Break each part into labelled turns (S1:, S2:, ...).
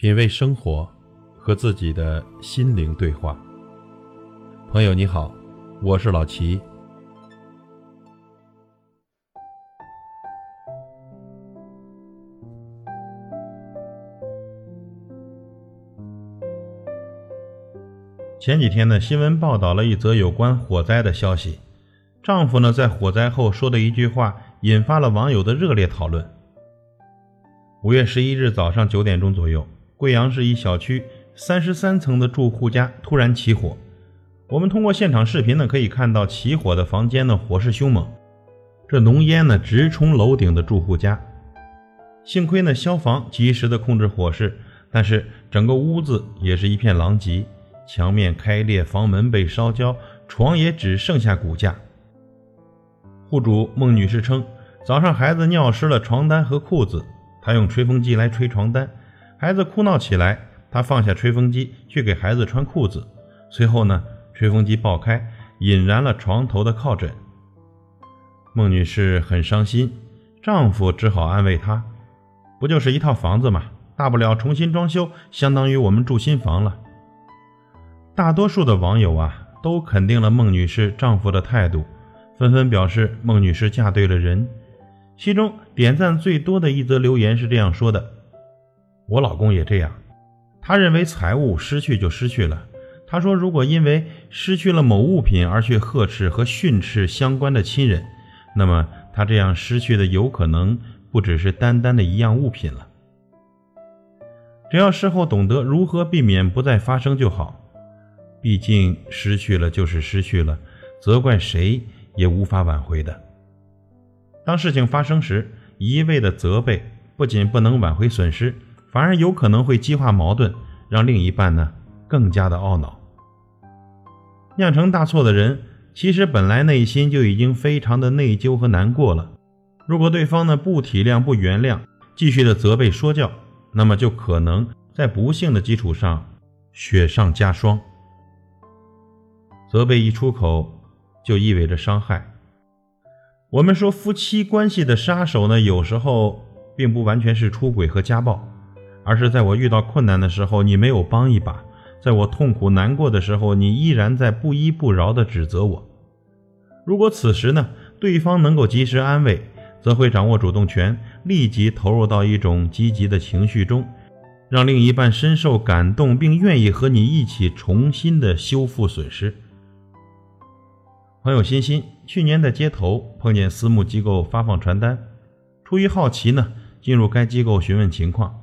S1: 品味生活，和自己的心灵对话。朋友你好，我是老齐。前几天呢，新闻报道了一则有关火灾的消息。丈夫呢，在火灾后说的一句话，引发了网友的热烈讨论。五月十一日早上九点钟左右。贵阳市一小区三十三层的住户家突然起火，我们通过现场视频呢，可以看到起火的房间呢火势凶猛，这浓烟呢直冲楼顶的住户家。幸亏呢消防及时的控制火势，但是整个屋子也是一片狼藉，墙面开裂，房门被烧焦，床也只剩下骨架。户主孟女士称，早上孩子尿湿了床单和裤子，她用吹风机来吹床单。孩子哭闹起来，他放下吹风机去给孩子穿裤子。随后呢，吹风机爆开，引燃了床头的靠枕。孟女士很伤心，丈夫只好安慰她：“不就是一套房子嘛，大不了重新装修，相当于我们住新房了。”大多数的网友啊，都肯定了孟女士丈夫的态度，纷纷表示孟女士嫁对了人。其中点赞最多的一则留言是这样说的。我老公也这样，他认为财物失去就失去了。他说，如果因为失去了某物品而去呵斥和训斥相关的亲人，那么他这样失去的有可能不只是单单的一样物品了。只要事后懂得如何避免不再发生就好。毕竟失去了就是失去了，责怪谁也无法挽回的。当事情发生时，一味的责备不仅不能挽回损失。反而有可能会激化矛盾，让另一半呢更加的懊恼。酿成大错的人，其实本来内心就已经非常的内疚和难过了。如果对方呢不体谅、不原谅，继续的责备说教，那么就可能在不幸的基础上雪上加霜。责备一出口，就意味着伤害。我们说夫妻关系的杀手呢，有时候并不完全是出轨和家暴。而是在我遇到困难的时候，你没有帮一把；在我痛苦难过的时候，你依然在不依不饶地指责我。如果此时呢，对方能够及时安慰，则会掌握主动权，立即投入到一种积极的情绪中，让另一半深受感动，并愿意和你一起重新的修复损失。朋友欣欣去年在街头碰见私募机构发放传单，出于好奇呢，进入该机构询问情况。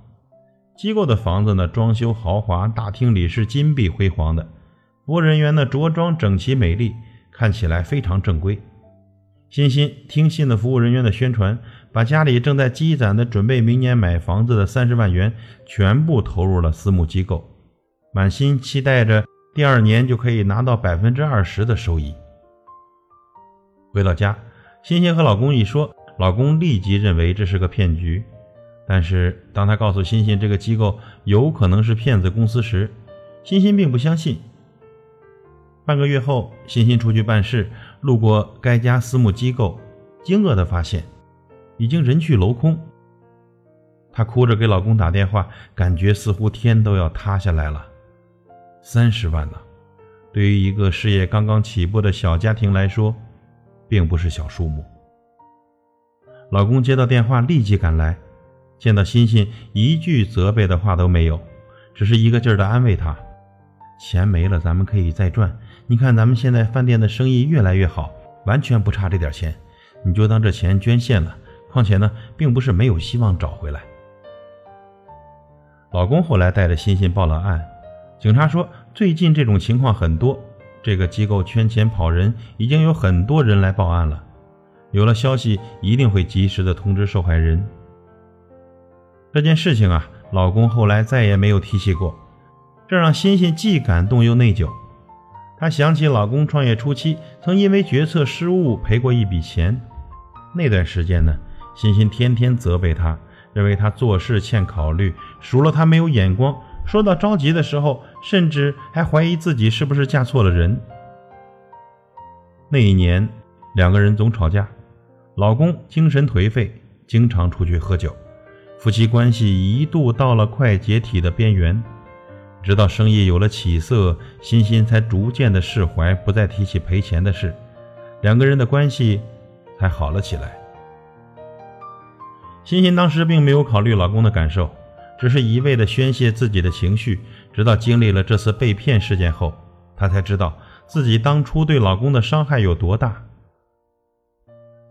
S1: 机构的房子呢，装修豪华，大厅里是金碧辉煌的，服务人员呢着装整齐美丽，看起来非常正规。欣欣听信了服务人员的宣传，把家里正在积攒的准备明年买房子的三十万元全部投入了私募机构，满心期待着第二年就可以拿到百分之二十的收益。回到家，欣欣和老公一说，老公立即认为这是个骗局。但是，当他告诉欣欣这个机构有可能是骗子公司时，欣欣并不相信。半个月后，欣欣出去办事，路过该家私募机构，惊愕地发现已经人去楼空。她哭着给老公打电话，感觉似乎天都要塌下来了。三十万呢，对于一个事业刚刚起步的小家庭来说，并不是小数目。老公接到电话，立即赶来。见到欣欣，一句责备的话都没有，只是一个劲儿的安慰她：“钱没了，咱们可以再赚。你看咱们现在饭店的生意越来越好，完全不差这点钱。你就当这钱捐献了。况且呢，并不是没有希望找回来。”老公后来带着欣欣报了案，警察说最近这种情况很多，这个机构圈钱跑人，已经有很多人来报案了。有了消息，一定会及时的通知受害人。这件事情啊，老公后来再也没有提起过，这让欣欣既感动又内疚。她想起老公创业初期曾因为决策失误赔过一笔钱，那段时间呢，欣欣天天责备他，认为他做事欠考虑，数落他没有眼光。说到着急的时候，甚至还怀疑自己是不是嫁错了人。那一年，两个人总吵架，老公精神颓废，经常出去喝酒。夫妻关系一度到了快解体的边缘。直到生意有了起色，欣欣才逐渐的释怀，不再提起赔钱的事，两个人的关系才好了起来。欣欣当时并没有考虑老公的感受，只是一味的宣泄自己的情绪。直到经历了这次被骗事件后，她才知道自己当初对老公的伤害有多大。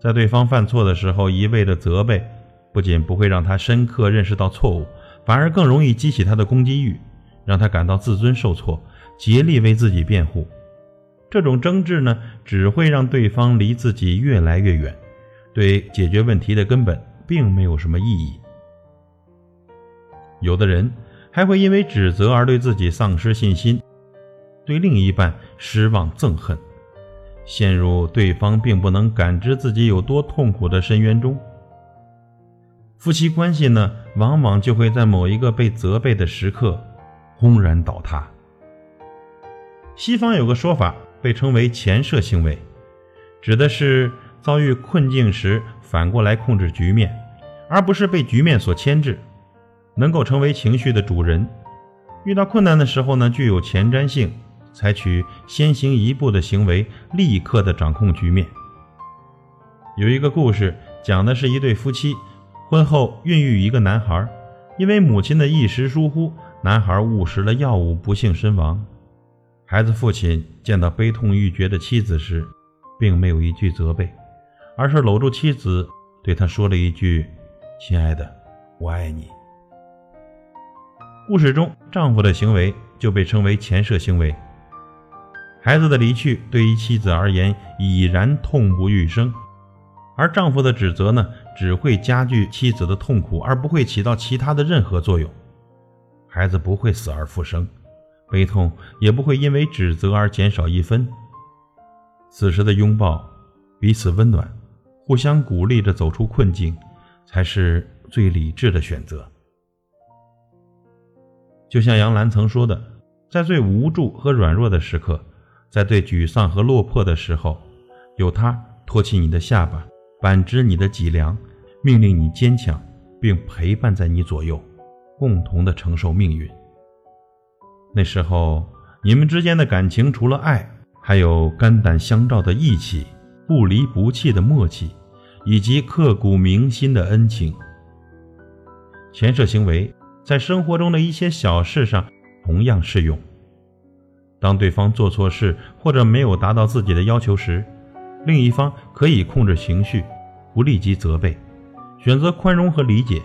S1: 在对方犯错的时候一味的责备，不仅不会让他深刻认识到错误，反而更容易激起他的攻击欲。让他感到自尊受挫，竭力为自己辩护。这种争执呢，只会让对方离自己越来越远，对解决问题的根本并没有什么意义。有的人还会因为指责而对自己丧失信心，对另一半失望憎恨，陷入对方并不能感知自己有多痛苦的深渊中。夫妻关系呢，往往就会在某一个被责备的时刻。轰然倒塌。西方有个说法被称为前设行为，指的是遭遇困境时反过来控制局面，而不是被局面所牵制，能够成为情绪的主人。遇到困难的时候呢，具有前瞻性，采取先行一步的行为，立刻的掌控局面。有一个故事讲的是一对夫妻婚后孕育一个男孩，因为母亲的一时疏忽。男孩误食了药物，不幸身亡。孩子父亲见到悲痛欲绝的妻子时，并没有一句责备，而是搂住妻子，对她说了一句：“亲爱的，我爱你。”故事中，丈夫的行为就被称为前设行为。孩子的离去对于妻子而言已然痛不欲生，而丈夫的指责呢，只会加剧妻子的痛苦，而不会起到其他的任何作用。孩子不会死而复生，悲痛也不会因为指责而减少一分。此时的拥抱，彼此温暖，互相鼓励着走出困境，才是最理智的选择。就像杨澜曾说的，在最无助和软弱的时刻，在最沮丧和落魄的时候，有他托起你的下巴，扳直你的脊梁，命令你坚强，并陪伴在你左右。共同的承受命运。那时候，你们之间的感情除了爱，还有肝胆相照的义气、不离不弃的默契，以及刻骨铭心的恩情。前设行为在生活中的一些小事上同样适用。当对方做错事或者没有达到自己的要求时，另一方可以控制情绪，不立即责备，选择宽容和理解。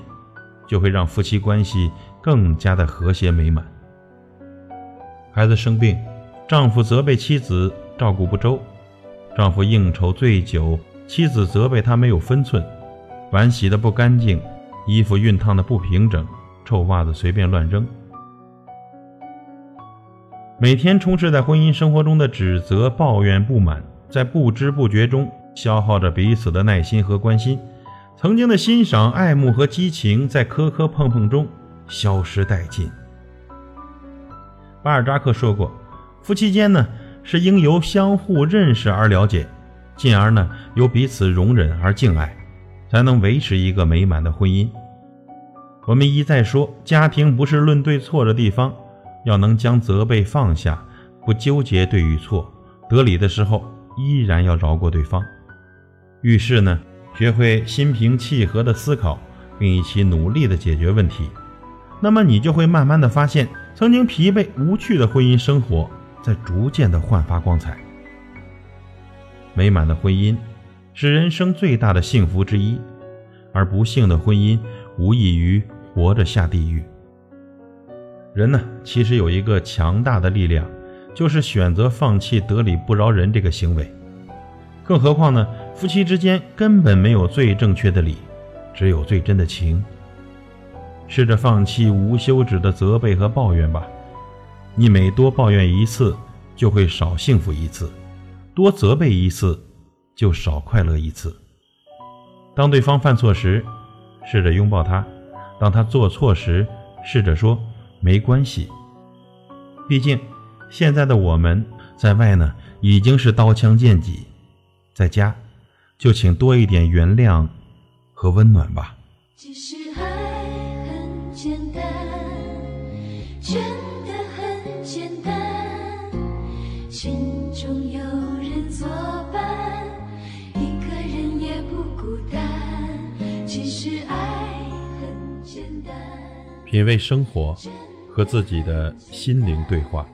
S1: 就会让夫妻关系更加的和谐美满。孩子生病，丈夫责备妻子照顾不周；丈夫应酬醉酒，妻子责备他没有分寸；碗洗的不干净，衣服熨烫的不平整，臭袜子随便乱扔。每天充斥在婚姻生活中的指责、抱怨、不满，在不知不觉中消耗着彼此的耐心和关心。曾经的欣赏、爱慕和激情，在磕磕碰碰中消失殆尽。巴尔扎克说过：“夫妻间呢，是应由相互认识而了解，进而呢由彼此容忍而敬爱，才能维持一个美满的婚姻。”我们一再说，家庭不是论对错的地方，要能将责备放下，不纠结对与错，得理的时候依然要饶过对方。遇事呢？学会心平气和的思考，并一起努力的解决问题，那么你就会慢慢的发现，曾经疲惫无趣的婚姻生活在逐渐的焕发光彩。美满的婚姻是人生最大的幸福之一，而不幸的婚姻无异于活着下地狱。人呢，其实有一个强大的力量，就是选择放弃得理不饶人这个行为。更何况呢？夫妻之间根本没有最正确的理，只有最真的情。试着放弃无休止的责备和抱怨吧。你每多抱怨一次，就会少幸福一次；多责备一次，就少快乐一次。当对方犯错时，试着拥抱他；当他做错时，试着说没关系。毕竟，现在的我们在外呢，已经是刀枪剑戟。在家，就请多一点原谅和温暖吧。其实爱很
S2: 简单，真的很简单。心中有人作伴，一个人也不孤单。其实爱很简单。
S1: 品味生活，和自己的心灵对话。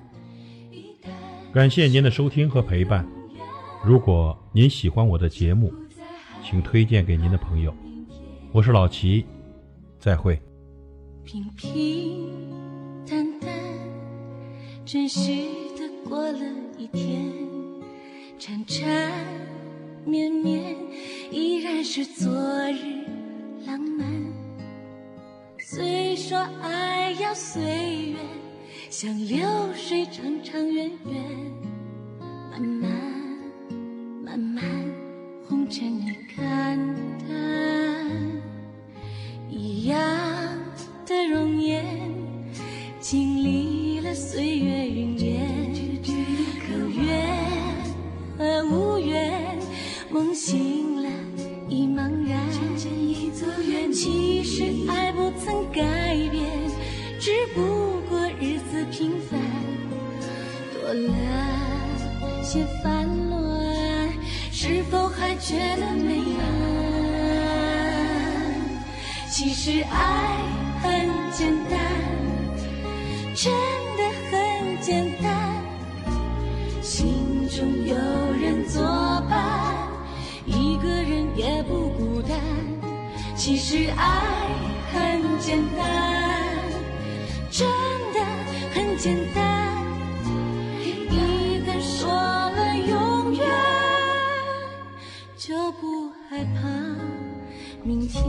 S1: 感谢您的收听和陪伴。如果您喜欢我的节目，请推荐给您的朋友。我是老齐，再会。
S2: 平平淡淡，真实的过了一天，缠缠绵绵，依然是昨日浪漫。虽说爱要随缘，像流水长长远远，慢慢慢慢，红尘已看淡，一样的容颜，经历了岁月云烟，有缘和无缘，梦醒了已茫然。其实爱些烦乱，是否还觉得美满？其实爱很简单，真的很简单，心中有人作伴，一个人也不孤单。其实爱很简单，真的很简单。明天。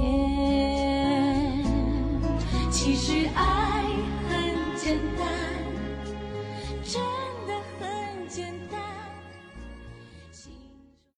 S2: 其实爱。